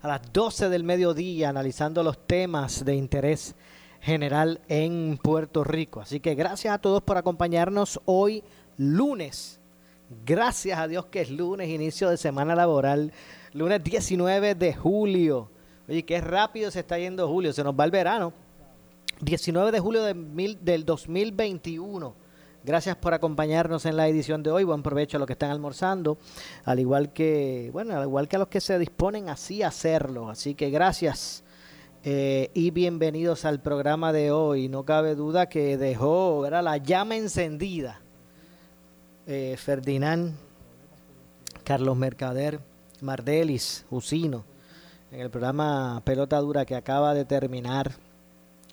a las 12 del mediodía analizando los temas de interés general en Puerto Rico. Así que gracias a todos por acompañarnos hoy lunes. Gracias a Dios que es lunes, inicio de semana laboral, lunes 19 de julio. Oye, qué rápido se está yendo julio, se nos va el verano. 19 de julio de mil, del 2021. Gracias por acompañarnos en la edición de hoy. Buen provecho a los que están almorzando, al igual que, bueno, al igual que a los que se disponen así a hacerlo. Así que gracias eh, y bienvenidos al programa de hoy. No cabe duda que dejó era la llama encendida. Eh, Ferdinand, Carlos Mercader, Mardelis, Usino, en el programa Pelota Dura que acaba de terminar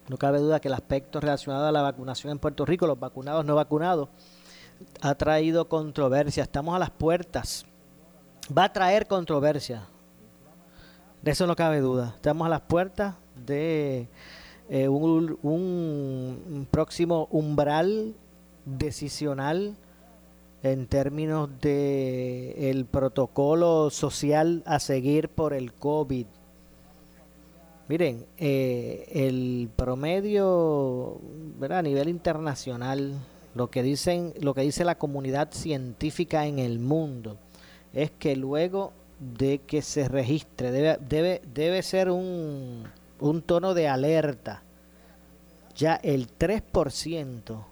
no cabe duda que el aspecto relacionado a la vacunación en Puerto Rico, los vacunados, no vacunados, ha traído controversia. Estamos a las puertas. Va a traer controversia. De eso no cabe duda. Estamos a las puertas de eh, un, un próximo umbral decisional en términos de el protocolo social a seguir por el COVID. Miren, eh, el promedio a nivel internacional, lo que dicen, lo que dice la comunidad científica en el mundo, es que luego de que se registre, debe, debe, debe ser un, un tono de alerta. Ya el 3%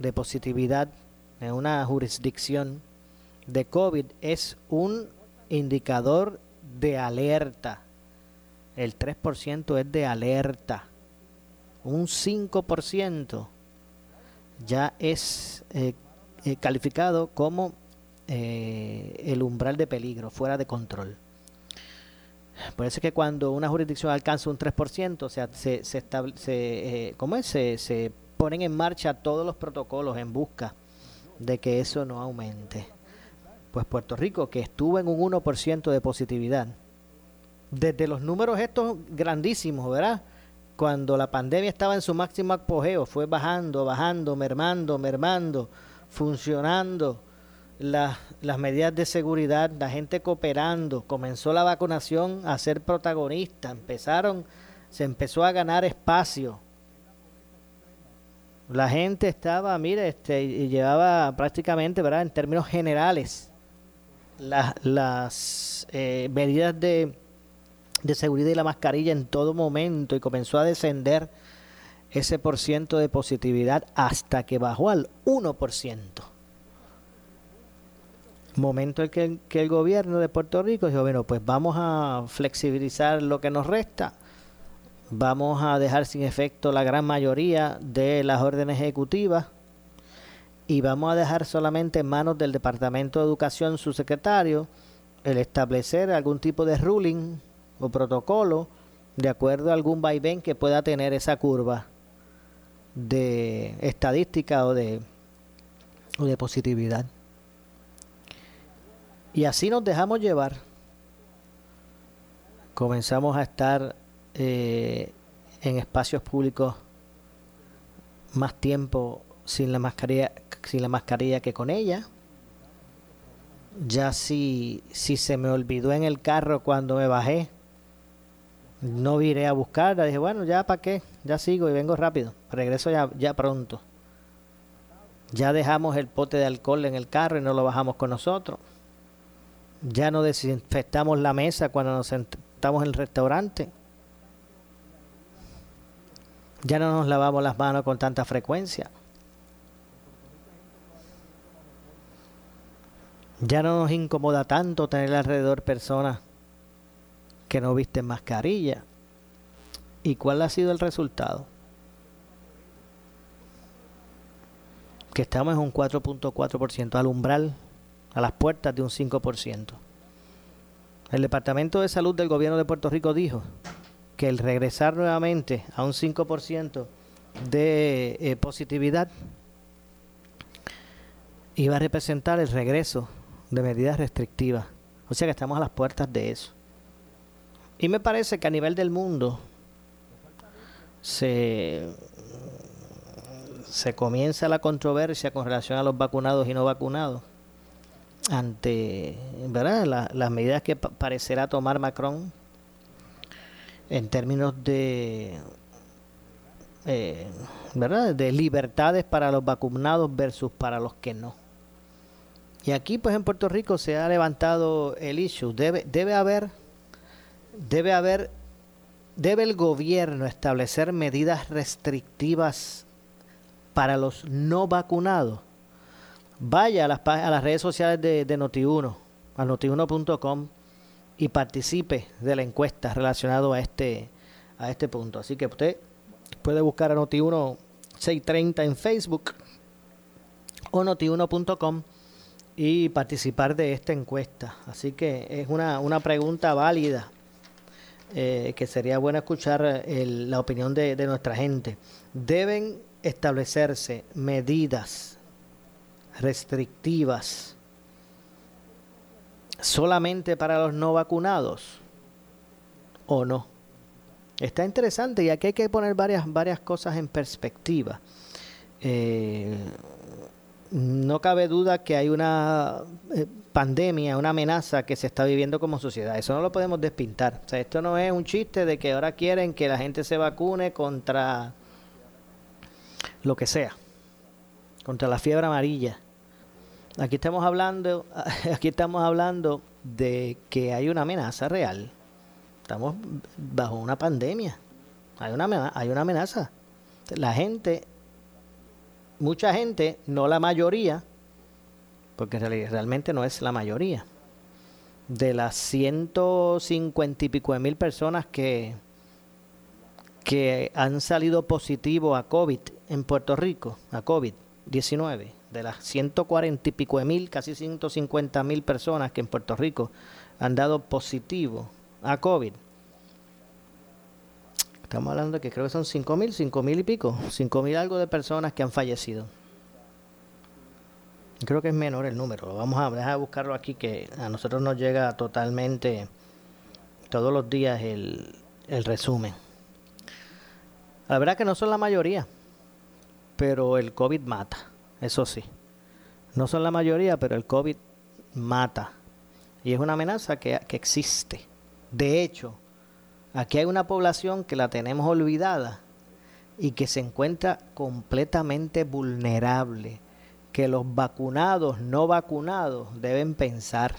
de positividad en una jurisdicción de COVID es un indicador de alerta el 3% es de alerta. Un 5% ya es eh, eh, calificado como eh, el umbral de peligro, fuera de control. Por eso es que cuando una jurisdicción alcanza un 3%, o sea, se, se, se, ¿cómo es? Se, se ponen en marcha todos los protocolos en busca de que eso no aumente. Pues Puerto Rico, que estuvo en un 1% de positividad, desde los números estos grandísimos, ¿verdad? Cuando la pandemia estaba en su máximo apogeo, fue bajando, bajando, mermando, mermando, funcionando las, las medidas de seguridad, la gente cooperando, comenzó la vacunación a ser protagonista, empezaron, se empezó a ganar espacio. La gente estaba, mire, este, llevaba prácticamente, ¿verdad? En términos generales, las, las eh, medidas de de seguridad y la mascarilla en todo momento y comenzó a descender ese por ciento de positividad hasta que bajó al 1%. Momento en que, que el gobierno de Puerto Rico dijo, bueno, pues vamos a flexibilizar lo que nos resta, vamos a dejar sin efecto la gran mayoría de las órdenes ejecutivas y vamos a dejar solamente en manos del Departamento de Educación, su secretario, el establecer algún tipo de ruling o protocolo de acuerdo a algún vaivén que pueda tener esa curva de estadística o de, o de positividad. Y así nos dejamos llevar. Comenzamos a estar eh, en espacios públicos más tiempo sin la mascarilla, sin la mascarilla que con ella ya si, si se me olvidó en el carro cuando me bajé, no viré a buscarla. Dije, bueno, ya para qué, ya sigo y vengo rápido. Regreso ya, ya pronto. Ya dejamos el pote de alcohol en el carro y no lo bajamos con nosotros. Ya no desinfectamos la mesa cuando nos sentamos en el restaurante. Ya no nos lavamos las manos con tanta frecuencia. Ya no nos incomoda tanto tener alrededor personas que no visten mascarilla. ¿Y cuál ha sido el resultado? Que estamos en un 4.4% al umbral, a las puertas de un 5%. El Departamento de Salud del Gobierno de Puerto Rico dijo que el regresar nuevamente a un 5% de eh, positividad iba a representar el regreso de medidas restrictivas. O sea que estamos a las puertas de eso. Y me parece que a nivel del mundo se, se comienza la controversia con relación a los vacunados y no vacunados ante ¿verdad? las medidas que parecerá tomar Macron en términos de eh, ¿verdad? de libertades para los vacunados versus para los que no. Y aquí pues en Puerto Rico se ha levantado el issue, debe debe haber debe haber debe el gobierno establecer medidas restrictivas para los no vacunados. Vaya a las, a las redes sociales de, de Noti1, a notiuno.com y participe de la encuesta relacionado a este, a este punto. Así que usted puede buscar a Noti1 630 en Facebook o notiuno.com y participar de esta encuesta. Así que es una, una pregunta válida eh, que sería bueno escuchar la opinión de, de nuestra gente. Deben establecerse medidas restrictivas solamente para los no vacunados o no. Está interesante y aquí hay que poner varias, varias cosas en perspectiva. Eh, no cabe duda que hay una eh, pandemia, una amenaza que se está viviendo como sociedad. Eso no lo podemos despintar. O sea, esto no es un chiste de que ahora quieren que la gente se vacune contra lo que sea, contra la fiebre amarilla. Aquí estamos hablando, aquí estamos hablando de que hay una amenaza real. Estamos bajo una pandemia. Hay una, hay una amenaza. La gente, mucha gente, no la mayoría, porque realmente no es la mayoría, de las 150 y pico de mil personas que, que han salido positivo a COVID en Puerto Rico, a COVID-19, de las 140 y pico de mil, casi 150 mil personas que en Puerto Rico han dado positivo a COVID. Estamos hablando de que creo que son 5 mil, 5 mil y pico, 5 mil algo de personas que han fallecido. Creo que es menor el número. Vamos a dejar buscarlo aquí que a nosotros nos llega totalmente todos los días el, resumen. La verdad que no son la mayoría, pero el COVID mata. Eso sí. No son la mayoría, pero el COVID mata. Y es una amenaza que existe. De hecho, aquí hay una población que la tenemos olvidada y que se encuentra completamente vulnerable, que los vacunados, no vacunados, deben pensar.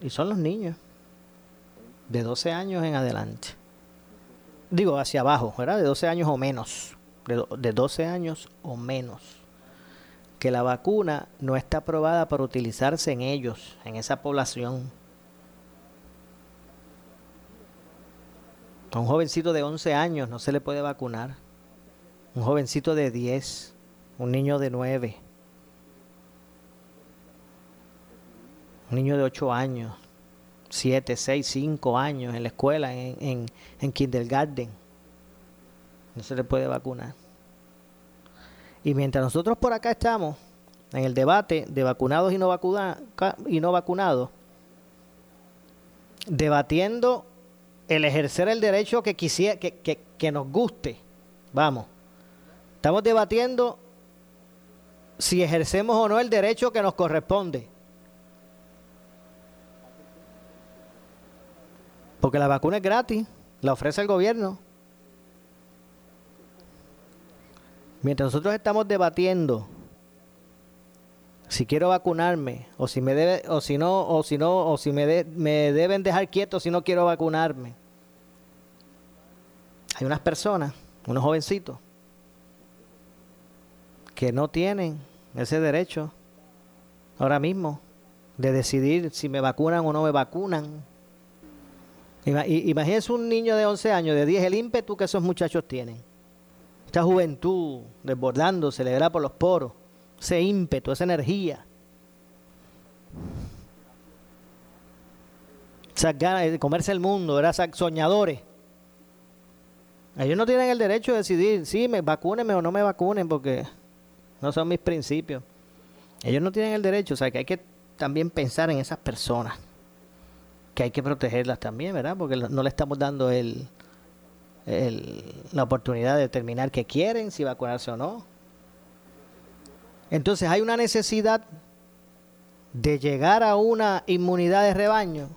Y son los niños, de 12 años en adelante. Digo, hacia abajo, ¿verdad? De 12 años o menos. De, de 12 años o menos que la vacuna no está aprobada para utilizarse en ellos, en esa población. A un jovencito de 11 años no se le puede vacunar. Un jovencito de 10, un niño de 9, un niño de 8 años, 7, 6, 5 años en la escuela, en, en, en kindergarten. No se le puede vacunar. Y mientras nosotros por acá estamos en el debate de vacunados y no, y no vacunados, debatiendo el ejercer el derecho que, quisiera, que, que, que nos guste, vamos, estamos debatiendo si ejercemos o no el derecho que nos corresponde. Porque la vacuna es gratis, la ofrece el gobierno. Mientras nosotros estamos debatiendo si quiero vacunarme o si me debe o si no o si no o si me, me deben dejar quieto si no quiero vacunarme. Hay unas personas unos jovencitos, que no tienen ese derecho ahora mismo de decidir si me vacunan o no me vacunan. Imagínense un niño de 11 años, de 10, el ímpetu que esos muchachos tienen. Esta juventud desbordándose, le verá por los poros. Ese ímpetu, esa energía. Esas ganas de comerse el mundo, ¿verdad? soñadores. Ellos no tienen el derecho de decidir si me vacúnenme o no me vacunen porque no son mis principios. Ellos no tienen el derecho, o sea que hay que también pensar en esas personas, que hay que protegerlas también, ¿verdad? Porque no le estamos dando el, la oportunidad de determinar qué quieren, si vacunarse o no. Entonces hay una necesidad de llegar a una inmunidad de rebaño.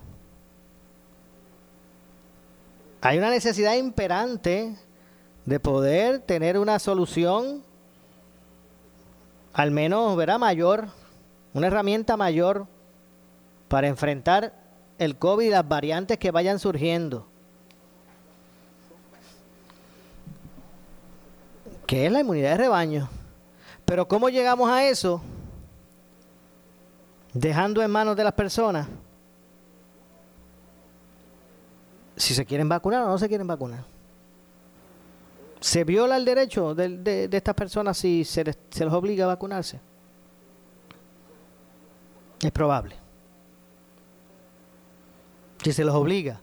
Hay una necesidad imperante de poder tener una solución al menos, verá, mayor, una herramienta mayor para enfrentar el COVID y las variantes que vayan surgiendo. Que es la inmunidad de rebaño. Pero ¿cómo llegamos a eso? Dejando en manos de las personas si se quieren vacunar o no se quieren vacunar. ¿Se viola el derecho de, estas personas si se les, se obliga a vacunarse? Es probable. Si se los obliga.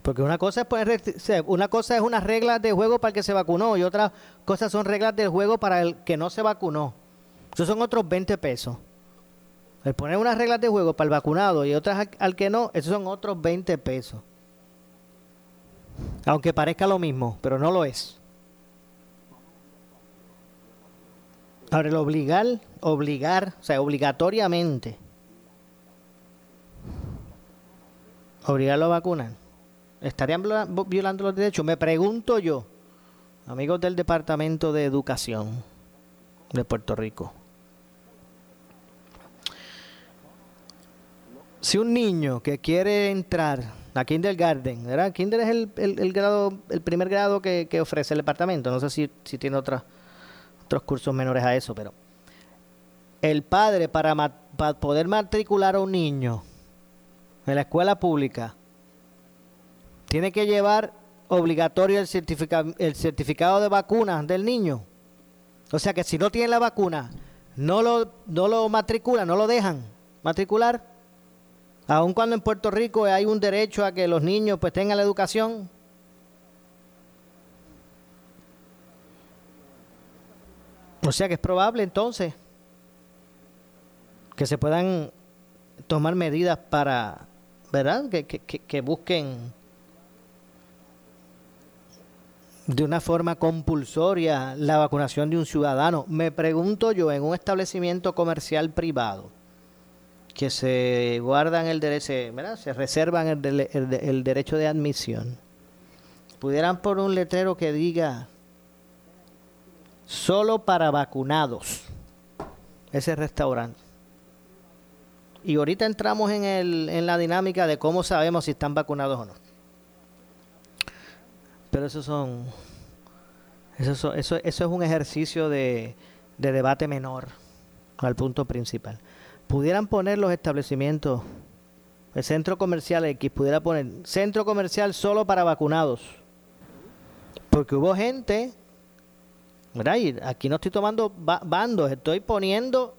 Porque una cosa es poner, una cosa es unas reglas de juego para el que se vacunó y otra cosa son reglas de juego para el que no se vacunó. Esos son otros 20 pesos. El poner unas reglas de juego para el vacunado y otras al, al que no, esos son otros 20 pesos. Aunque parezca lo mismo, pero no lo es. Ahora, el obligar, obligar, o sea, obligatoriamente, obligarlo a vacunar, ¿estarían violando los derechos? Me pregunto yo, amigos del Departamento de Educación de Puerto Rico. Si un niño que quiere entrar a kindergarten, ¿verdad? Kinder es el, el, grado, el primer grado que, ofrece el departamento. No sé si, si tiene otros cursos menores a eso, pero el padre para, para poder matricular a un niño en la escuela pública tiene que llevar obligatorio el, el certificado de vacuna del niño. O sea que si no tiene la vacuna, no lo, no lo matricula, no lo dejan matricular Aun cuando en Puerto Rico hay un derecho a que los niños pues tengan la educación. O sea que es probable entonces que se puedan tomar medidas para, ¿verdad? Que, que, que busquen de una forma compulsoria la vacunación de un ciudadano. Me pregunto yo, en un establecimiento comercial privado, que se guardan el derecho, se reservan el, derecho de admisión, pudieran por un letrero que diga solo para vacunados ese restaurante. Y ahorita entramos en, el, en la dinámica de cómo sabemos si están vacunados o no. Pero eso son, eso, eso, eso es un ejercicio de debate menor al punto principal pudieran poner los establecimientos, el centro comercial X pudiera poner centro comercial solo para vacunados. Porque hubo gente, ¿verdad? aquí no estoy tomando bandos, estoy poniendo,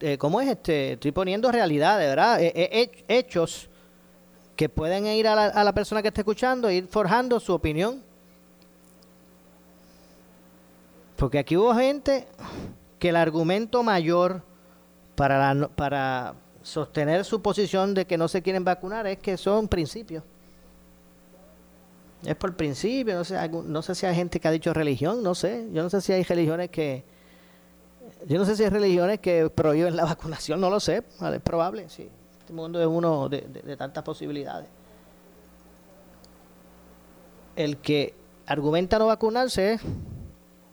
eh, ¿cómo es este? Estoy poniendo realidades, ¿verdad? hechos que pueden ir a la, a la persona que está escuchando e ir forjando su opinión. Porque aquí hubo gente que el argumento mayor para, para sostener su posición de que no se quieren vacunar es que son principios. Es por principio, no sé, no sé si hay gente que ha dicho religión, no sé. Yo no sé si hay religiones que... Yo no sé si hay religiones que prohíben la vacunación, no lo sé, es probable, sí. Este mundo es uno de, de tantas posibilidades. El que argumenta no vacunarse,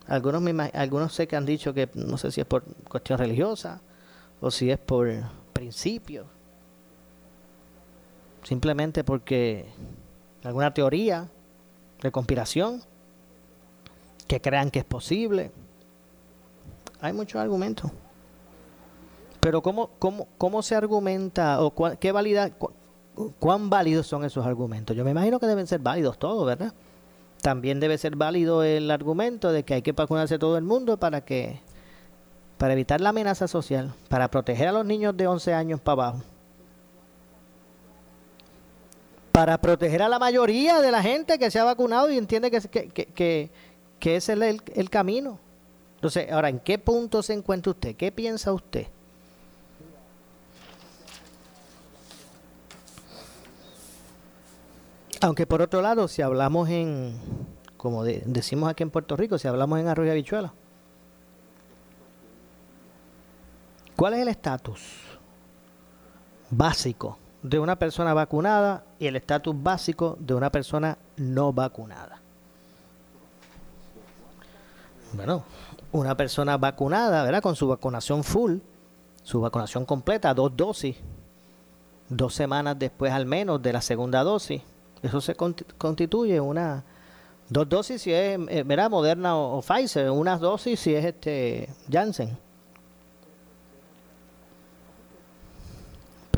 algunos, algunos sé que han dicho que no sé si es por cuestión religiosa, o si es por principio, simplemente porque alguna teoría de conspiración, que crean que es posible. Hay muchos argumentos. Pero ¿cómo, cómo, cómo se argumenta o qué validad, cuán válidos son esos argumentos? Yo me imagino que deben ser válidos todos, ¿verdad? También debe ser válido el argumento de que hay que vacunarse todo el mundo para que para evitar la amenaza social, para proteger a los niños de 11 años para abajo. Para proteger a la mayoría de la gente que se ha vacunado y entiende que, que, que, ese es el, el camino. Entonces, ahora, ¿en qué punto se encuentra usted? ¿Qué piensa usted? Aunque por otro lado, si hablamos en, como decimos aquí en Puerto Rico, si hablamos en arroyo habichuela, ¿cuál es el estatus básico de una persona vacunada y el estatus básico de una persona no vacunada? Bueno, una persona vacunada, ¿verdad? Con su vacunación full, su vacunación completa, dos dosis, dos semanas después al menos de la segunda dosis, eso se constituye una dos dosis si es eh, Moderna o, Pfizer, unas dosis si es este Janssen.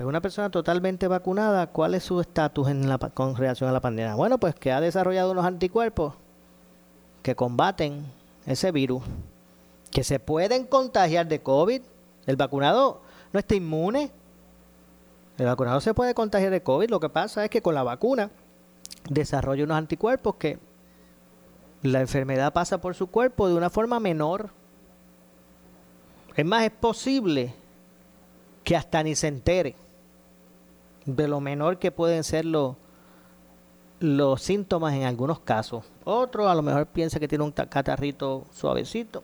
Pero una persona totalmente vacunada, ¿cuál es su estatus con relación a la pandemia? Bueno, pues que ha desarrollado unos anticuerpos que combaten ese virus, que se pueden contagiar de COVID. El vacunado no está inmune. El vacunado se puede contagiar de COVID. Lo que pasa es que con la vacuna desarrolla unos anticuerpos que la enfermedad pasa por su cuerpo de una forma menor. Es más, es posible que hasta ni se entere de lo menor que pueden ser los, síntomas en algunos casos. Otro a lo mejor piensa que tiene un catarrito suavecito.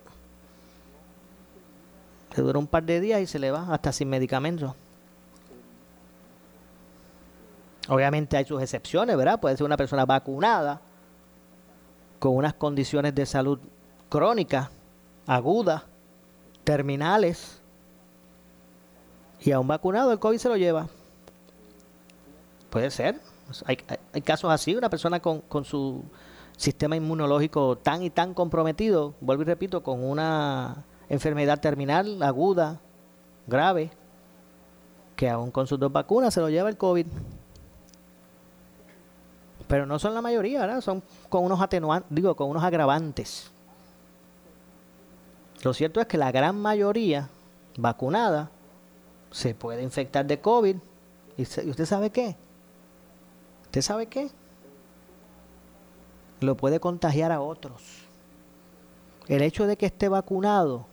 Se dura un par de días y se le va hasta sin medicamentos. Obviamente hay sus excepciones, ¿verdad? Puede ser una persona vacunada con unas condiciones de salud crónicas, agudas, terminales, y a un vacunado el COVID se lo lleva. Puede ser. Hay, hay casos así, una persona con, su sistema inmunológico tan y tan comprometido, vuelvo y repito, con una enfermedad terminal, aguda, grave, que aún con sus dos vacunas se lo lleva el COVID pero no son la mayoría, ¿verdad? Son con unos atenuantes, digo, con unos agravantes. Lo cierto es que la gran mayoría vacunada se puede infectar de COVID. ¿Y usted sabe qué? ¿Usted sabe qué? Lo puede contagiar a otros. El hecho de que esté vacunado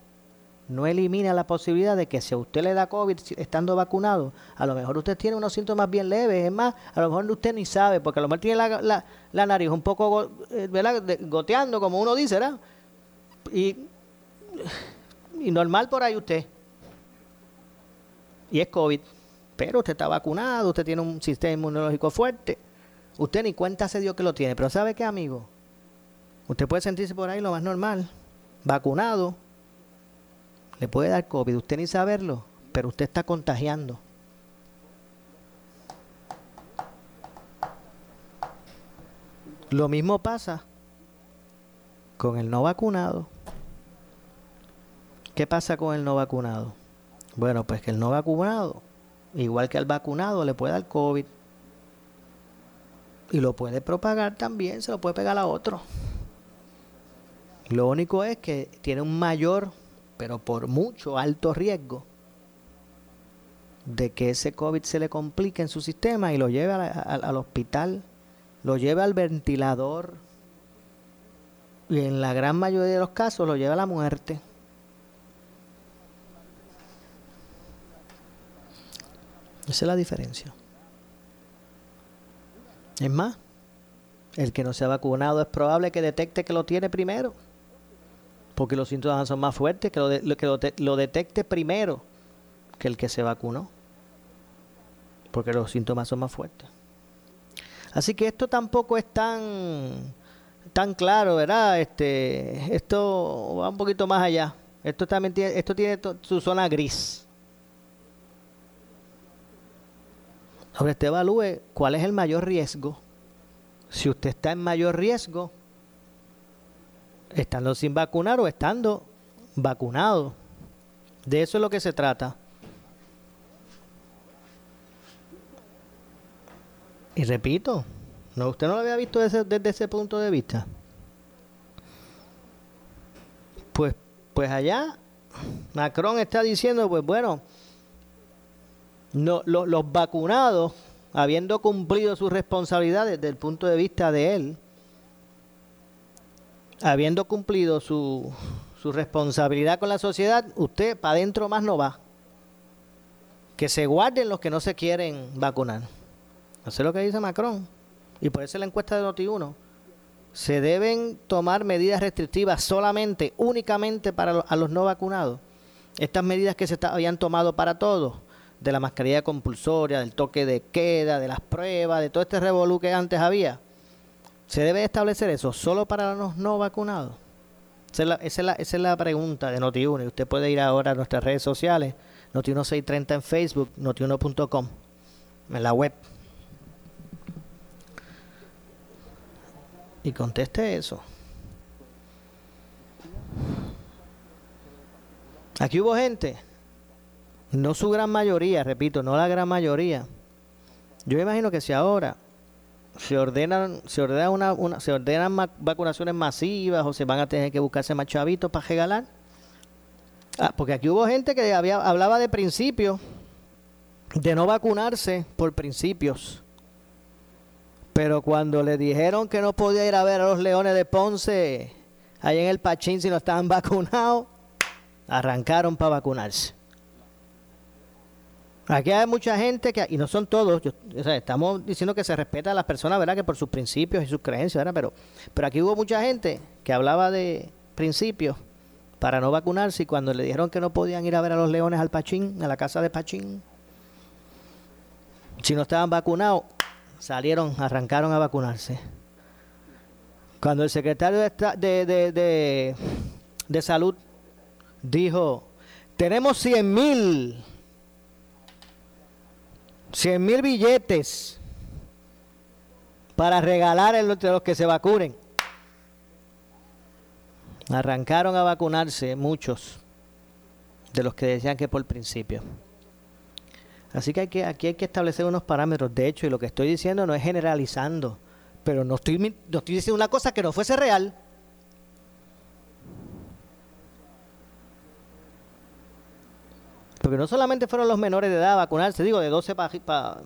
no elimina la posibilidad de que si a usted le da COVID estando vacunado, a lo mejor usted tiene unos síntomas bien leves, es más, a lo mejor usted ni sabe, porque a lo mejor tiene la, nariz un poco eh, goteando, como uno dice, ¿verdad? Y, y normal por ahí usted. Y es COVID. Pero usted está vacunado, usted tiene un sistema inmunológico fuerte. Usted ni cuenta se dio que lo tiene. Pero ¿sabe qué, amigo? Usted puede sentirse por ahí lo más normal. Vacunado, le puede dar COVID, usted ni saberlo, pero usted está contagiando. Lo mismo pasa con el no vacunado. ¿Qué pasa con el no vacunado? Bueno, pues que el no vacunado, igual que al vacunado, le puede dar COVID. Y lo puede propagar también, se lo puede pegar a otro. Lo único es que tiene un mayor pero por mucho alto riesgo de que ese COVID se le complique en su sistema y lo lleve al hospital, lo lleve al ventilador y en la gran mayoría de los casos lo lleva a la muerte. Esa es la diferencia. Es más, el que no se ha vacunado es probable que detecte que lo tiene primero porque los síntomas son más fuertes, que lo, que lo, detecte primero que el que se vacunó, porque los síntomas son más fuertes. Así que esto tampoco es tan tan claro, ¿verdad? Este, esto va un poquito más allá. Esto también esto tiene su zona gris. Ahora usted evalúe cuál es el mayor riesgo si usted está en mayor riesgo, estando sin vacunar o estando vacunado. De eso es lo que se trata. Y repito, no, usted no lo había visto desde, desde ese punto de vista. Pues, pues allá Macron está diciendo, pues bueno, no, los vacunados, habiendo cumplido sus responsabilidades desde el punto de vista de él, habiendo cumplido su, su responsabilidad con la sociedad, usted para adentro más no va. Que se guarden los que no se quieren vacunar. Eso es lo que dice Macron. Y por eso la encuesta de Noti1. Se deben tomar medidas restrictivas solamente, únicamente para a los no vacunados. Estas medidas que se habían tomado para todos, de la mascarilla compulsoria, del toque de queda, de las pruebas, de todo este revolú que antes había, ¿se debe establecer eso solo para los no vacunados? Esa es la, esa es la, pregunta de Noti1. Y usted puede ir ahora a nuestras redes sociales, Noti1630 en Facebook, noti1.com, en la web. Y conteste eso. Aquí hubo gente, no su gran mayoría, repito, no la gran mayoría. Yo imagino que si ahora se ordenan, se ordenan una, se ordenan vacunaciones masivas o se van a tener que buscarse más chavitos para regalar. Ah, porque aquí hubo gente que había, hablaba de principios, de no vacunarse por principios. Pero cuando le dijeron que no podía ir a ver a los Leones de Ponce, ahí en el Pachín, si no estaban vacunados, arrancaron para vacunarse. Aquí hay mucha gente que, y no son todos, estamos diciendo que se respeta a las personas, ¿verdad? Que por sus principios y sus creencias, ¿verdad? Pero, pero aquí hubo mucha gente que hablaba de principios para no vacunarse y cuando le dijeron que no podían ir a ver a los leones al Pachín, a la casa de Pachín, si no estaban vacunados, salieron, arrancaron a vacunarse. Cuando el secretario de, de, de, de salud dijo, tenemos 100 mil 100 mil billetes para regalar entre los que se vacunen. Arrancaron a vacunarse muchos de los que decían que por principio. Así que, hay que aquí hay que establecer unos parámetros. De hecho, y lo que estoy diciendo no es generalizando, pero no estoy, no estoy diciendo una cosa que no fuese real. Porque no solamente fueron los menores de edad a vacunarse, digo, de 12 para...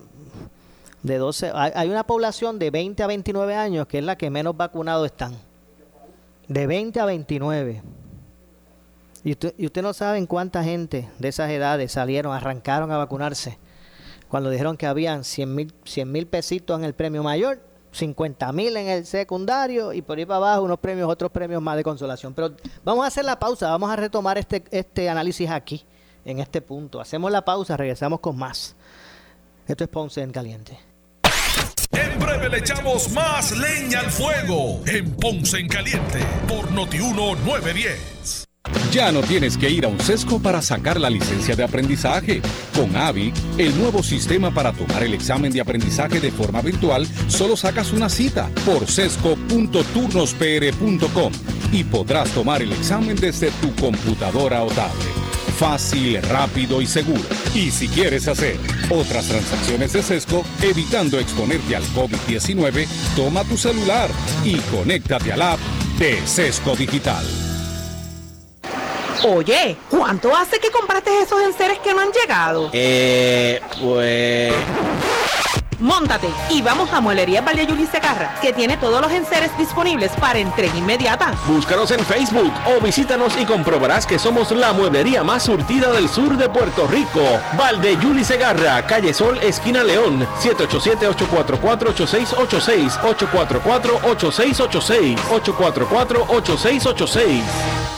de 12, hay, una población de 20 a 29 años que es la que menos vacunados están. De 20 a 29. Y usted, y usted no sabe en cuánta gente de esas edades salieron, arrancaron a vacunarse. Cuando dijeron que habían 100 mil 100 mil pesitos en el premio mayor, 50 mil en el secundario y por ahí para abajo unos premios, otros premios más de consolación. Pero vamos a hacer la pausa, vamos a retomar este, este análisis aquí en este punto. Hacemos la pausa, regresamos con más. Esto es Ponce en Caliente. En breve le echamos más leña al fuego en Ponce en Caliente por Notiuno 910. Ya no tienes que ir a un sesco para sacar la licencia de aprendizaje. Con AVI, el nuevo sistema para tomar el examen de aprendizaje de forma virtual, solo sacas una cita por sesco.turnospr.com y podrás tomar el examen desde tu computadora o tablet fácil, rápido y seguro. Y si quieres hacer otras transacciones de Sesco, evitando exponerte al COVID-19, toma tu celular y conéctate al app de Sesco Digital. Oye, ¿cuánto hace que compraste esos enseres que no han llegado? Eh, pues... Móntate y vamos a Muelería Valle Yuli Segarra, que tiene todos los enseres disponibles para entrega inmediata. Búscanos en Facebook o visítanos y comprobarás que somos la mueblería más surtida del sur de Puerto Rico. Valde Yuli Segarra, calle Sol, esquina León, 787-844-8686, 844-8686, 844-8686.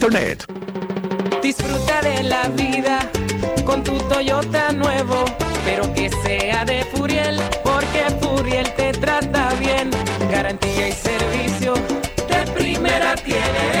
Disfruta de la vida con tu Toyota nuevo, pero que sea de Furiel, porque Furiel te trata bien. Garantía y servicio de primera tiene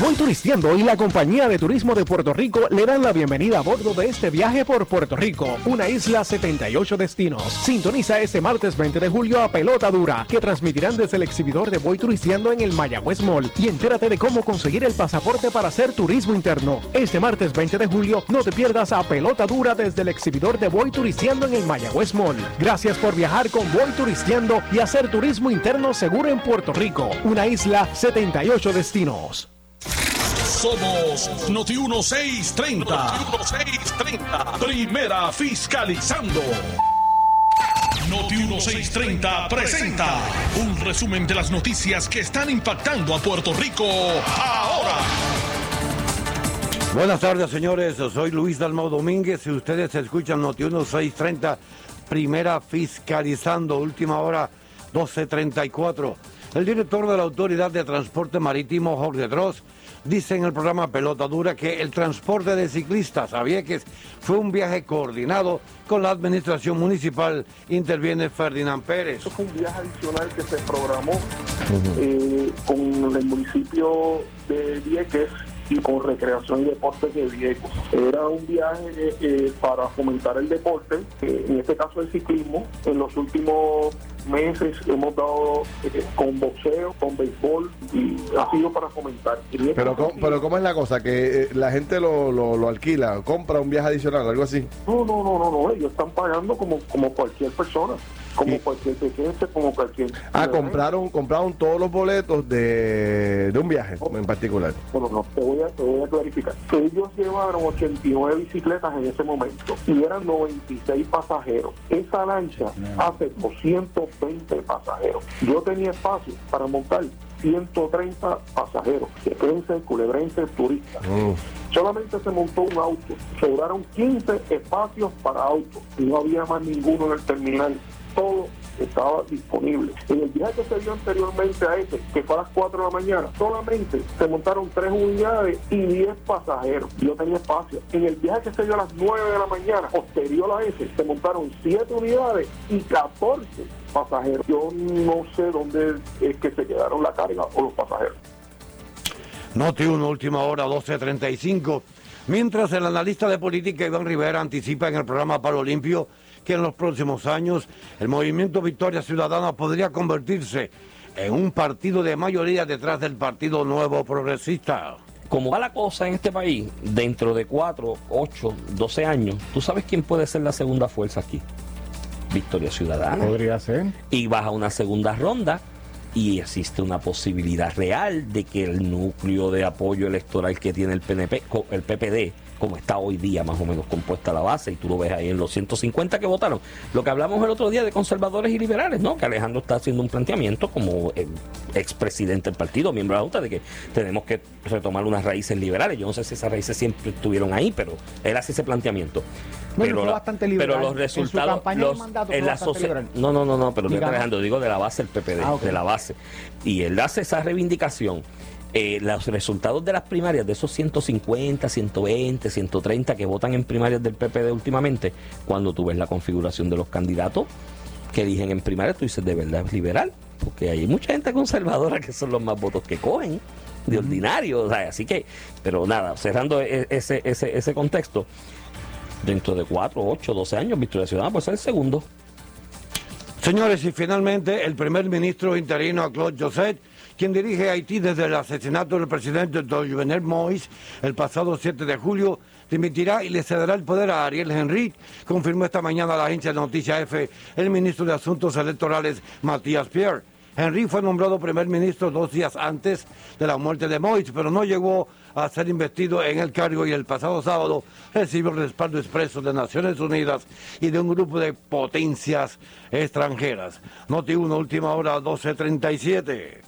Voy Turisteando y la Compañía de Turismo de Puerto Rico le dan la bienvenida a bordo de este viaje por Puerto Rico, una isla 78 destinos. Sintoniza este martes 20 de julio a Pelota Dura, que transmitirán desde el exhibidor de Voy Turisteando en el Mayagüez Mall y entérate de cómo conseguir el pasaporte para hacer turismo interno. Este martes 20 de julio no te pierdas a Pelota Dura desde el exhibidor de Voy Turisteando en el Mayagüez Mall. Gracias por viajar con Voy Turisteando y hacer turismo interno seguro en Puerto Rico, una isla 78 destinos. Somos Noti 1630. Noti 1630. Primera fiscalizando. Noti 1630 presenta un resumen de las noticias que están impactando a Puerto Rico ahora. Buenas tardes, señores. Soy Luis Dalmau Domínguez y ustedes escuchan Noti 1630, primera fiscalizando, última hora 1234. El director de la Autoridad de Transporte Marítimo, Jorge Dross, dice en el programa Pelota Dura que el transporte de ciclistas a Vieques fue un viaje coordinado con la administración municipal. Interviene Ferdinand Pérez. Eso fue un viaje adicional que se programó eh, con el municipio de Vieques y con Recreación y Deportes de Vieques. Era un viaje eh, para fomentar el deporte, eh, en este caso el ciclismo. En los últimos meses hemos dado eh, con boxeo, con béisbol y ha sido para fomentar. Pero, ¿cómo, pero ¿cómo es la cosa? ¿Que eh, la gente lo, lo, lo alquila, compra un viaje adicional, algo así? No, no, no, no, no, ellos están pagando como, como cualquier persona, como cualquier pequeño, como cualquier... Ah, compraron, compraron todos los boletos de, de un viaje en particular. Bueno, no, te voy, a, te voy a clarificar. Ellos llevaron 89 bicicletas en ese momento y eran 96 pasajeros. Esa lancha hace 220 pasajeros. Yo tenía espacio para montar 130 pasajeros, quequenses, culebrenses, turistas. Solamente se montó un auto, sobraron 15 espacios para autos y no había más ninguno en el terminal. Todo estaba disponible. En el viaje que se dio anteriormente a ese, que fue a las 4 de la mañana, solamente se montaron 3 unidades y 10 pasajeros. Yo tenía espacio. En el viaje que se dio a las 9 de la mañana, posterior a ese, se montaron 7 unidades y 14 pasajeros. Yo no sé dónde es que se quedaron la carga o los pasajeros. Noti 1, última hora, 12.35. Mientras el analista de política Iván Rivera anticipa en el programa Palo Limpio que en los próximos años el movimiento Victoria Ciudadana podría convertirse en un partido de mayoría detrás del Partido Nuevo Progresista. Como va la cosa en este país, dentro de 4, 8, 12 años, ¿tú sabes quién puede ser la segunda fuerza aquí? Victoria Ciudadana. Podría ser. Y vas a una segunda ronda y existe una posibilidad real de que el núcleo de apoyo electoral que tiene el PNP, el PPD, como está hoy día más o menos compuesta la base, y tú lo ves ahí en los 150 que votaron. Lo que hablamos el otro día de conservadores y liberales, ¿no? Que Alejandro está haciendo un planteamiento como eh, expresidente del partido, miembro de la Junta, de que tenemos que retomar unas raíces liberales. Yo no sé si esas raíces siempre estuvieron ahí, pero él hace ese planteamiento. Bueno, pero, fue bastante liberal. pero los En su resultados. de en la bastante socie- liberal. No, no, no, no, pero. Alejandro, digo de la base del PPD, Ah, de la base. Y él hace esa reivindicación. Eh, los resultados de las primarias, de esos 150, 120, 130 que votan en primarias del PPD últimamente, cuando tú ves la configuración de los candidatos que eligen en primarias, tú dices, de verdad es liberal, porque hay mucha gente conservadora que son los más votos que cogen, de ordinario, o sea, así que, pero nada, cerrando e- ese, ese, ese contexto, dentro de 4, 8, 12 años, Victoria Ciudadana puede ser el segundo. Señores, y finalmente el primer ministro interino Claude Joseph, quien dirige Haití desde el asesinato del presidente Jovenel Moïse el pasado 7 de julio, dimitirá y le cederá el poder a Ariel Henry, confirmó esta mañana la agencia de noticias F el ministro de Asuntos Electorales Matías Pierre. Henry fue nombrado primer ministro dos días antes de la muerte de Moïse, pero no llegó a ser investido en el cargo y el pasado sábado recibió el respaldo expreso de Naciones Unidas y de un grupo de potencias extranjeras. Noti 1, última hora, 12.37.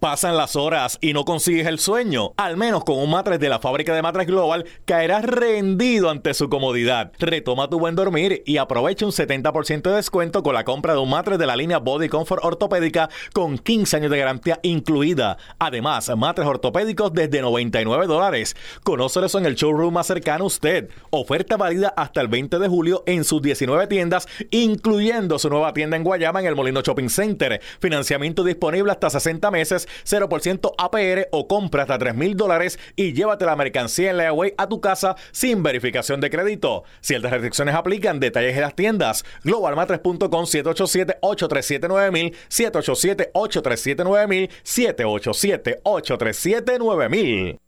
Pasan las horas y no consigues el sueño. Al menos con un matres de la fábrica de matres Global caerás rendido ante su comodidad. Retoma tu buen dormir y aprovecha un 70% de descuento con la compra de un matres de la línea Body Comfort ortopédica con 15 años de garantía incluida. Además, matres ortopédicos desde 99 dólares. Conócelos en el showroom más cercano a usted. Oferta válida hasta el 20 de julio en sus 19 tiendas, incluyendo su nueva tienda en Guayama en el Molino Shopping Center. Financiamiento disponible hasta 60 meses, 0% APR o compra hasta 3 mil dólares y llévate la mercancía en layaway a tu casa sin verificación de crédito. Ciertas restricciones aplican, detalles en las tiendas. Globalmatres.com 787-837-9000, 787-837-9000, 787-837-9000.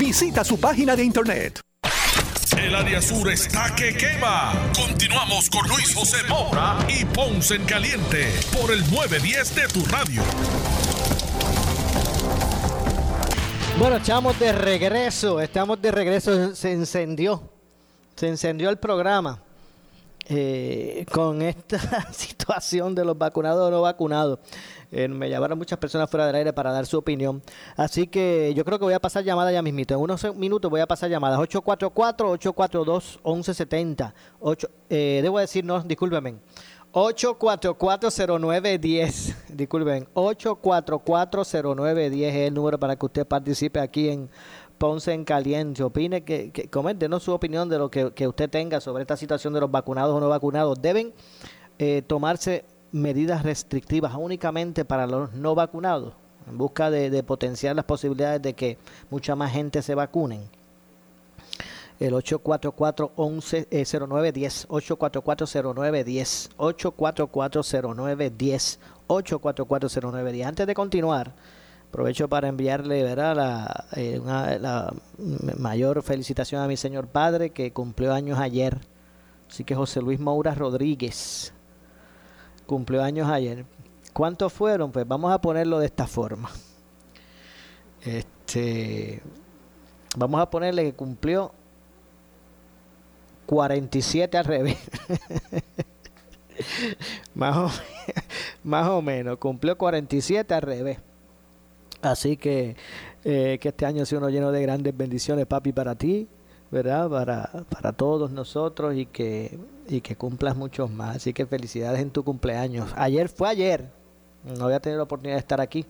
Visita su página de internet. El área sur está que quema. Continuamos con Luis José Moura y Ponce en Caliente por el 910 de tu radio. Bueno, estamos de regreso, estamos de regreso, se encendió, se encendió el programa eh, con esta situación de los vacunados o no vacunados. Eh, me llamaron muchas personas fuera del aire para dar su opinión. Así que yo creo que voy a pasar llamada ya mismito. En unos minutos voy a pasar llamadas. 844-842-1170. Ocho- eh, debo decir, no, discúlpeme. 8440910. Disculpen, 8440910 es el número para que usted participe aquí en Ponce en Caliente. Opine, que, que coméntenos su opinión de lo que, usted tenga sobre esta situación de los vacunados o no vacunados. Deben eh, tomarse medidas restrictivas únicamente para los no vacunados en busca de, potenciar las posibilidades de que mucha más gente se vacunen. el 844-0910, 844-0910, 844-0910, 844-0910. Antes de continuar, aprovecho para enviarle ¿verdad? La, eh, la mayor felicitación a mi señor padre que cumplió años ayer. Así que José Luis Moura Rodríguez cumplió años ayer. ¿Cuántos fueron? Pues vamos a ponerlo de esta forma. Este, vamos a ponerle que cumplió 47 al revés. más, o, más o menos, cumplió 47 al revés. Así que eh, que este año sea uno lleno de grandes bendiciones, papi, para ti, ¿verdad? Para, para todos nosotros y que, y que cumplas muchos más. Así que felicidades en tu cumpleaños. Ayer fue ayer, no había tenido la oportunidad de estar aquí,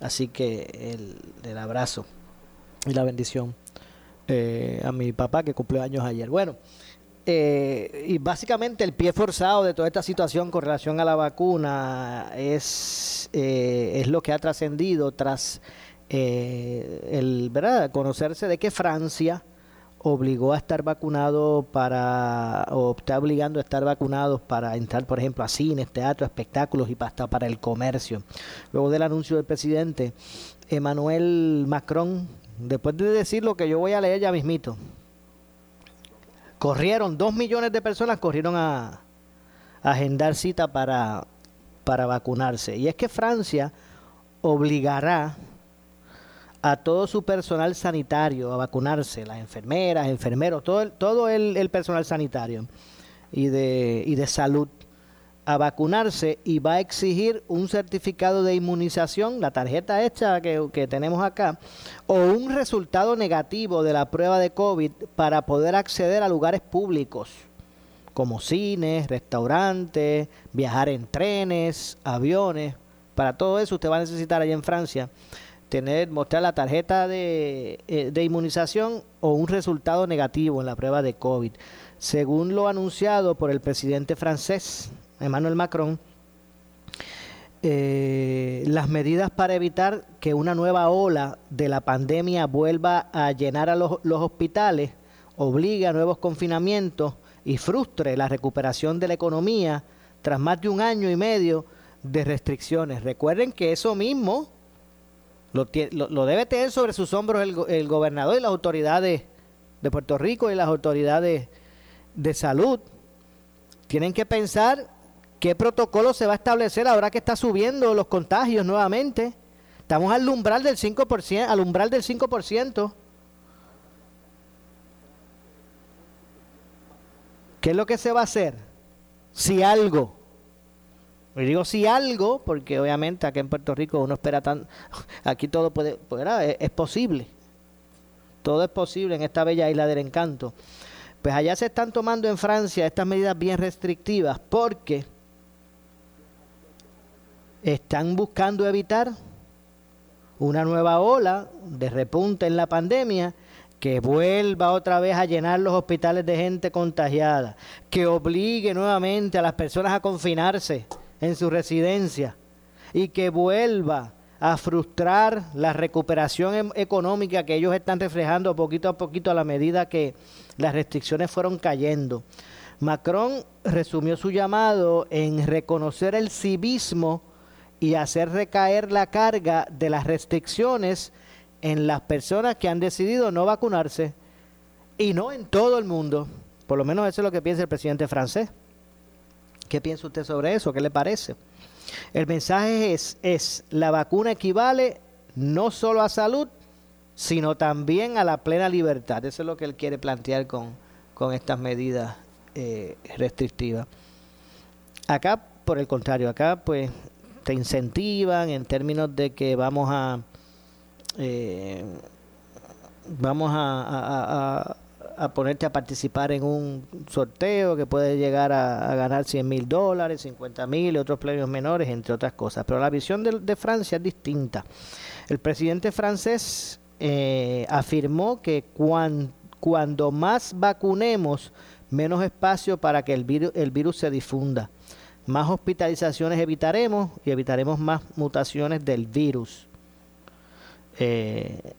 así que el, el abrazo y la bendición eh, a mi papá que cumplió años ayer. Bueno, eh, y básicamente el pie forzado de toda esta situación con relación a la vacuna es, eh, es lo que ha trascendido tras eh, el ¿verdad? conocerse de que Francia obligó a estar vacunado para, o está obligando a estar vacunados para entrar, por ejemplo, a cines, teatros, espectáculos y hasta para el comercio. Luego del anuncio del presidente Emmanuel Macron, después de decir lo que yo voy a leer ya mismito, corrieron, dos millones de personas corrieron a, agendar cita para, para vacunarse. Y es que Francia obligará a todo su personal sanitario a vacunarse, las enfermeras, enfermeros, todo el, todo el personal sanitario y de, y de salud a vacunarse y va a exigir un certificado de inmunización, la tarjeta esta que, tenemos acá, o un resultado negativo de la prueba de COVID para poder acceder a lugares públicos como cines, restaurantes, viajar en trenes, aviones. Para todo eso usted va a necesitar allá en Francia tener, mostrar la tarjeta de, eh, de inmunización o un resultado negativo en la prueba de COVID. Según lo anunciado por el presidente francés, Emmanuel Macron, eh, las medidas para evitar que una nueva ola de la pandemia vuelva a llenar a los, hospitales, obligue a nuevos confinamientos y frustre la recuperación de la economía tras más de un año y medio de restricciones. Recuerden que eso mismo lo, debe tener sobre sus hombros el, el gobernador y las autoridades de Puerto Rico y las autoridades de salud. Tienen que pensar qué protocolo se va a establecer ahora que está subiendo los contagios nuevamente. Estamos al umbral del 5%, al umbral del 5%. ¿Qué es lo que se va a hacer? Si algo. Y digo si algo, porque obviamente aquí en Puerto Rico uno espera tan... Aquí todo puede... pues, es, es posible. Todo es posible en esta bella isla del encanto. Pues allá se están tomando en Francia estas medidas bien restrictivas porque están buscando evitar una nueva ola de repunte en la pandemia que vuelva otra vez a llenar los hospitales de gente contagiada, que obligue nuevamente a las personas a confinarse en su residencia y que vuelva a frustrar la recuperación em- económica que ellos están reflejando poquito a poquito a la medida que las restricciones fueron cayendo. Macron resumió su llamado en reconocer el civismo y hacer recaer la carga de las restricciones en las personas que han decidido no vacunarse y no en todo el mundo. Por lo menos eso es lo que piensa el presidente francés. ¿Qué piensa usted sobre eso? ¿Qué le parece? El mensaje es, es la vacuna equivale no solo a salud, sino también a la plena libertad. Eso es lo que él quiere plantear con, con estas medidas eh, restrictivas. Acá, por el contrario, acá pues te incentivan en términos de que vamos a eh, vamos a, a- ponerte a participar en un sorteo que puede llegar a, a ganar 100 mil dólares, 50 mil y otros premios menores, entre otras cosas. Pero la visión de, de Francia es distinta. El presidente francés eh, afirmó que cuan- cuando más vacunemos, menos espacio para que el virus, el virus se difunda. Más hospitalizaciones evitaremos y evitaremos más mutaciones del virus. Eh,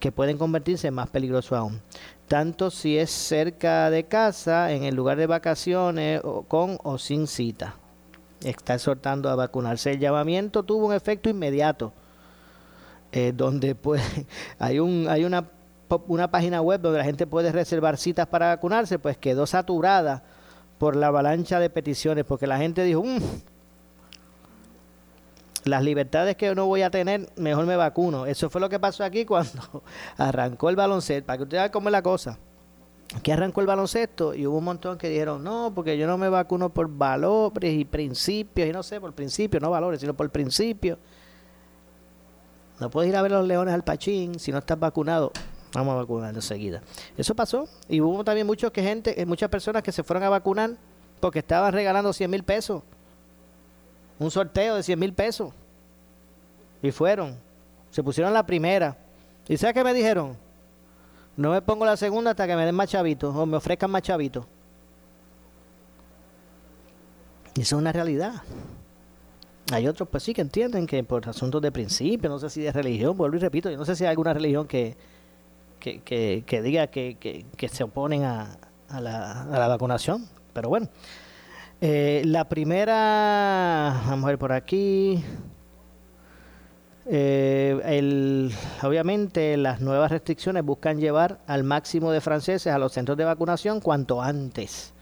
que pueden convertirse en más peligrosos aún. Tanto si es cerca de casa, en el lugar de vacaciones, o con o sin cita. Está exhortando a vacunarse. El llamamiento tuvo un efecto inmediato, eh, donde pues hay, un, hay una, una página web donde la gente puede reservar citas para vacunarse, pues quedó saturada por la avalancha de peticiones, porque la gente dijo, "Mm, las libertades que no voy a tener, mejor me vacuno. Eso fue lo que pasó aquí cuando arrancó el baloncesto, para que usted vea cómo es la cosa. Aquí arrancó el baloncesto y hubo un montón que dijeron, no, porque yo no me vacuno por valores y principios, y no sé, por principios, no valores, sino por principios. No puedes ir a ver los leones al Pachín si no estás vacunado. Vamos a vacunar enseguida. Eso pasó. Y hubo también muchos que gente, eh, muchas personas que se fueron a vacunar porque estaban regalando 100 mil pesos. Un sorteo de 100 mil pesos. Y fueron. Se pusieron la primera. ¿Y sabes qué me dijeron? No me pongo la segunda hasta que me den más chavitos o me ofrezcan más chavitos. Y eso es una realidad. Hay otros, pues sí, que entienden que por asuntos de principio, no sé si de religión, vuelvo y repito, yo no sé si hay alguna religión que, que, que, que diga que, que, que se oponen a, a, la, a la vacunación, pero bueno. Eh, la primera, vamos a ver por aquí. Eh, el, obviamente las nuevas restricciones buscan llevar al máximo de franceses a los centros de vacunación cuanto antes.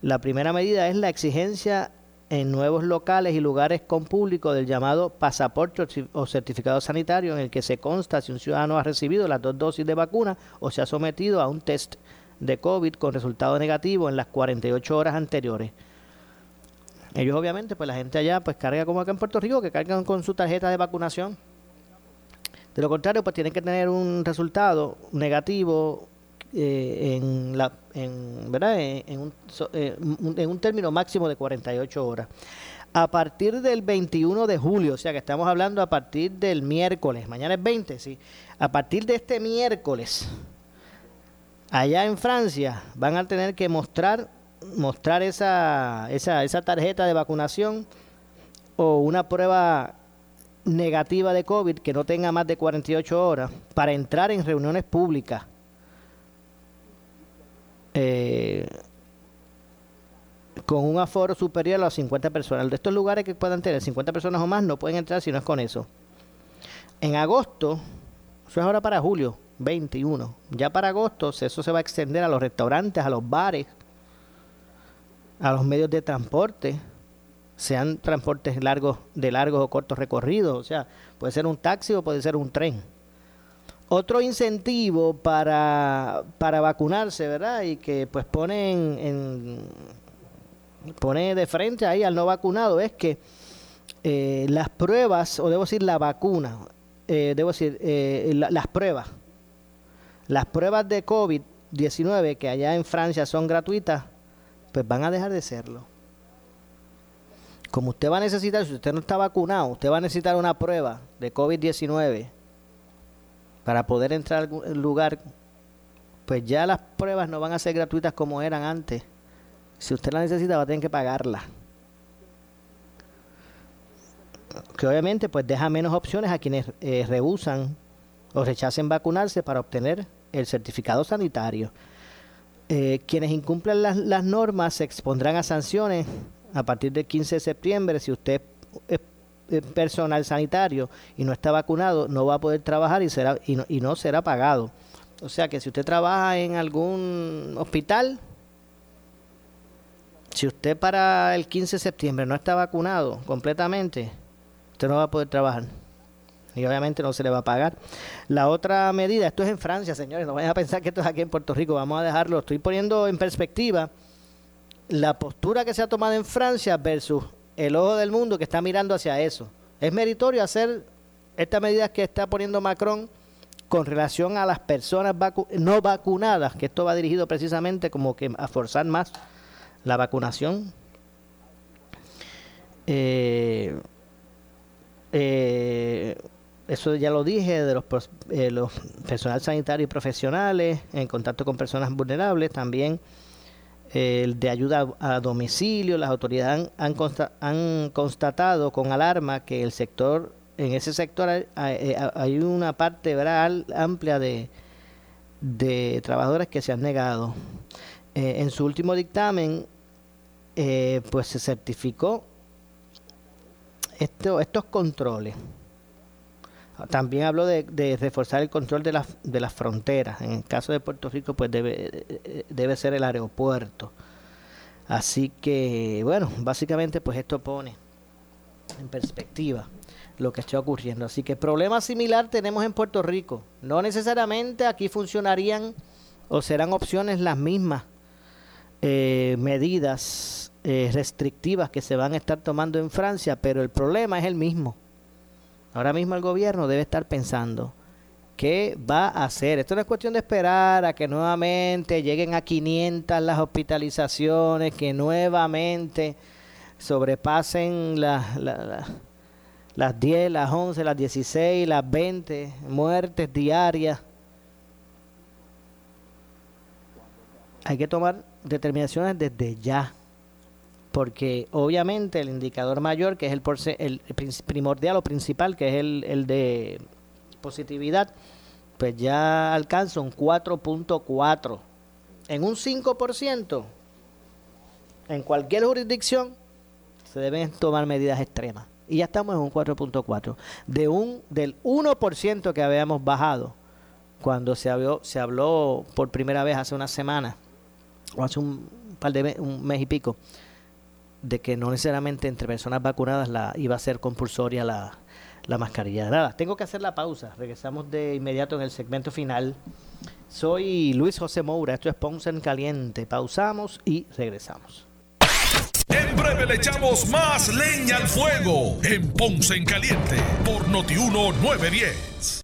La primera medida es la exigencia en nuevos locales y lugares con público del llamado pasaporte o certificado sanitario en el que se consta si un ciudadano ha recibido las dos dosis de vacuna o se ha sometido a un test de COVID con resultado negativo en las 48 horas anteriores. Ellos obviamente, pues la gente allá pues carga como acá en Puerto Rico, que cargan con su tarjeta de vacunación. De lo contrario, pues tienen que tener un resultado negativo eh, en la en, ¿verdad? En, eh, un- en un término máximo de 48 horas. A partir del 21 de julio, o sea que estamos hablando a partir del miércoles, mañana es 20, sí. A partir de este miércoles, allá en Francia, van a tener que mostrar mostrar esa, esa, esa tarjeta de vacunación o una prueba negativa de COVID que no tenga más de 48 horas para entrar en reuniones públicas. Eh, con un aforo superior a los 50 personas. De estos lugares que puedan tener 50 personas o más no pueden entrar si no es con eso. En agosto, eso es ahora para julio 21, ya para agosto eso se va a extender a los restaurantes, a los bares, a los medios de transporte, sean transportes largos, de largos o cortos recorridos, o sea, puede ser un taxi o puede ser un tren. Otro incentivo para, para vacunarse, ¿verdad? Y que pues pone en, pone de frente ahí al no vacunado es que eh, las pruebas, o debo decir la vacuna, eh, debo decir eh, la- las pruebas, las pruebas de COVID-19 que allá en Francia son gratuitas, pues van a dejar de serlo. Como usted va a necesitar, si usted no está vacunado, usted va a necesitar una prueba de COVID-19 para poder entrar a algún lugar, pues ya las pruebas no van a ser gratuitas como eran antes. Si usted la necesita, va a tener que pagarla. Que obviamente pues deja menos opciones a quienes eh, rehusan o rechacen vacunarse para obtener el certificado sanitario. Eh, quienes incumplan las, las normas se expondrán a sanciones a partir del 15 de septiembre. Si usted personal sanitario y no está vacunado, no va a poder trabajar y, será, y, no, y no será pagado. O sea que si usted trabaja en algún hospital, si usted para el 15 de septiembre no está vacunado completamente, usted no va a poder trabajar. Y obviamente no se le va a pagar. La otra medida, esto es en Francia, señores, no vayan a pensar que esto es aquí en Puerto Rico, vamos a dejarlo, estoy poniendo en perspectiva la postura que se ha tomado en Francia versus el ojo del mundo que está mirando hacia eso. Es meritorio hacer estas medidas que está poniendo Macron con relación a las personas vacu- no vacunadas, que esto va dirigido precisamente como que a forzar más la vacunación. Eh, eh, eso ya lo dije, de los, eh, los personal sanitario y profesionales en contacto con personas vulnerables, también eh, de ayuda a, domicilio. Las autoridades han, han consta- han constatado con alarma que el sector en ese sector hay, hay una parte ¿verdad? amplia de, de trabajadores que se han negado. Eh, en su último dictamen, eh, pues se certificó esto- estos controles. También habló de, reforzar el control de las, de las fronteras. En el caso de Puerto Rico, pues debe, debe ser el aeropuerto. Así que, bueno, básicamente pues esto pone en perspectiva lo que está ocurriendo. Así que problema similar tenemos en Puerto Rico. No necesariamente aquí funcionarían o serán opciones las mismas eh, medidas eh, restrictivas que se van a estar tomando en Francia, pero el problema es el mismo. Ahora mismo el gobierno debe estar pensando qué va a hacer. Esto no es cuestión de esperar a que nuevamente lleguen a 500 las hospitalizaciones, que nuevamente sobrepasen las, la- la- las 10, las 11, las 16, las 20 muertes diarias. Hay que tomar determinaciones desde ya porque obviamente el indicador mayor, que es el, el primordial o principal, que es el, de positividad, pues ya alcanza un 4.4. En un 5%, en cualquier jurisdicción, se deben tomar medidas extremas. Y ya estamos en un 4.4. De un, del 1% que habíamos bajado cuando se habló, se habló por primera vez hace una semana, o hace un par de un mes y pico, de que no necesariamente entre personas vacunadas la iba a ser compulsoria la, la mascarilla. Nada, tengo que hacer la pausa. Regresamos de inmediato en el segmento final. Soy Luis José Moura, esto es Ponce en Caliente. Pausamos y regresamos. En breve le echamos más leña al fuego en Ponce en Caliente por Notiuno 910.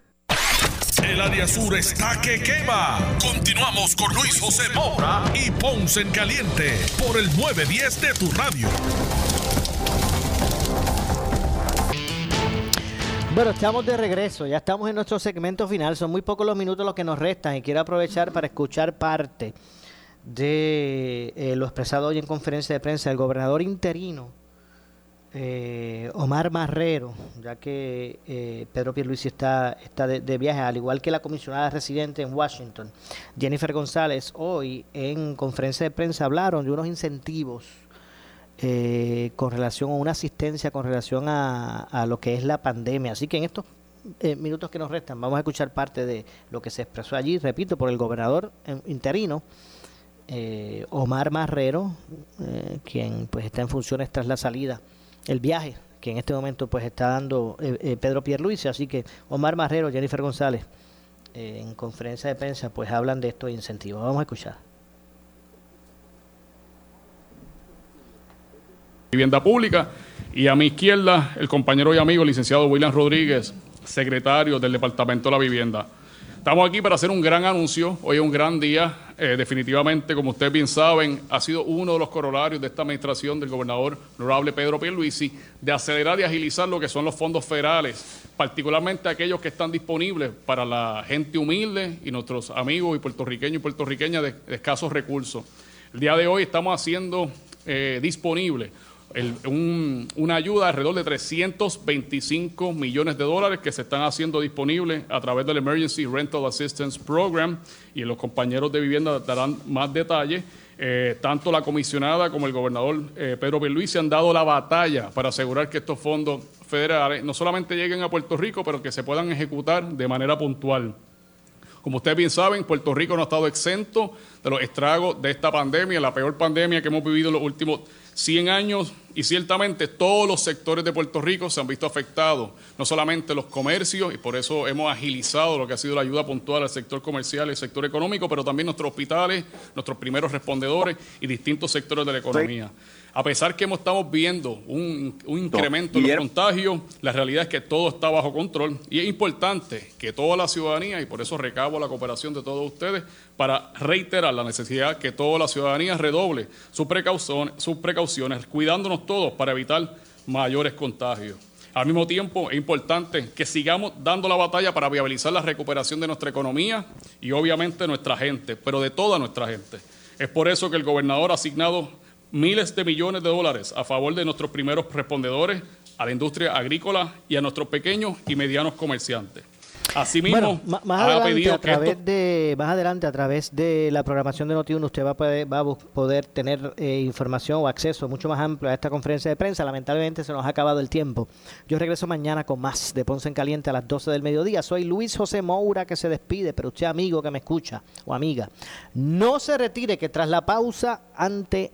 El área sur está que quema. Continuamos con Luis José Moura y Ponce en Caliente por el 910 de tu radio. Bueno, estamos de regreso, ya estamos en nuestro segmento final, son muy pocos los minutos los que nos restan y quiero aprovechar para escuchar parte de eh, lo expresado hoy en conferencia de prensa del gobernador interino eh, Omar Marrero, ya que eh, Pedro Pierluisi está, está de, viaje, al igual que la comisionada residente en Washington, Jennifer González, hoy en conferencia de prensa hablaron de unos incentivos eh, con relación a una asistencia con relación a, a lo que es la pandemia. Así que en estos eh, minutos que nos restan vamos a escuchar parte de lo que se expresó allí, repito, por el gobernador eh, interino. Omar Marrero, quien pues está en funciones tras la salida, el viaje que en este momento pues está dando eh, eh, Pedro Pierluisi, así que Omar Marrero, Jennifer González, eh, en conferencia de prensa pues hablan de estos incentivos. Vamos a escuchar. Vivienda Pública. Y a mi izquierda, el compañero y amigo licenciado William Rodríguez, secretario del Departamento de la Vivienda. Estamos aquí para hacer un gran anuncio. Hoy es un gran día. Eh, definitivamente, como ustedes bien saben, ha sido uno de los corolarios de esta administración del gobernador honorable Pedro Pierluisi de acelerar y agilizar lo que son los fondos federales, particularmente aquellos que están disponibles para la gente humilde y nuestros amigos y puertorriqueños y puertorriqueñas de, escasos recursos. El día de hoy estamos haciendo eh, disponible un- una ayuda de alrededor de 325 millones de dólares que se están haciendo disponibles a través del Emergency Rental Assistance Program y los compañeros de vivienda darán más detalles. Eh, tanto la comisionada como el gobernador eh, Pedro Pierluisi han dado la batalla para asegurar que estos fondos federales no solamente lleguen a Puerto Rico, pero que se puedan ejecutar de manera puntual. Como ustedes bien saben, Puerto Rico no ha estado exento de los estragos de esta pandemia, la peor pandemia que hemos vivido en los últimos 100 años y ciertamente todos los sectores de Puerto Rico se han visto afectados, no solamente los comercios y por eso hemos agilizado lo que ha sido la ayuda puntual al sector comercial y al sector económico, pero también nuestros hospitales, nuestros primeros respondedores y distintos sectores de la economía. A pesar que hemos- estamos viendo un, un incremento en los contagios, la realidad es que todo está bajo control y es importante que toda la ciudadanía, y por eso recabo la cooperación de todos ustedes, para reiterar la necesidad que toda la ciudadanía redoble sus precauciones, sus precauciones cuidándonos todos para evitar mayores contagios. Al mismo tiempo, es importante que sigamos dando la batalla para viabilizar la recuperación de nuestra economía y obviamente nuestra gente, pero de toda nuestra gente. Es por eso que el gobernador ha asignado miles de millones de dólares a favor de nuestros primeros respondedores, a la industria agrícola y a nuestros pequeños y medianos comerciantes. Asimismo, Bueno, más adelante, pedido a esto- través de, más adelante, a través de la programación de Noti1, usted va a poder, va a bu- poder tener eh, información o acceso mucho más amplio a esta conferencia de prensa. Lamentablemente se nos ha acabado el tiempo. Yo regreso mañana con más de Ponce en Caliente a las 12 del mediodía. Soy Luis José Moura que se despide, pero usted amigo que me escucha o amiga, no se retire que tras la pausa ante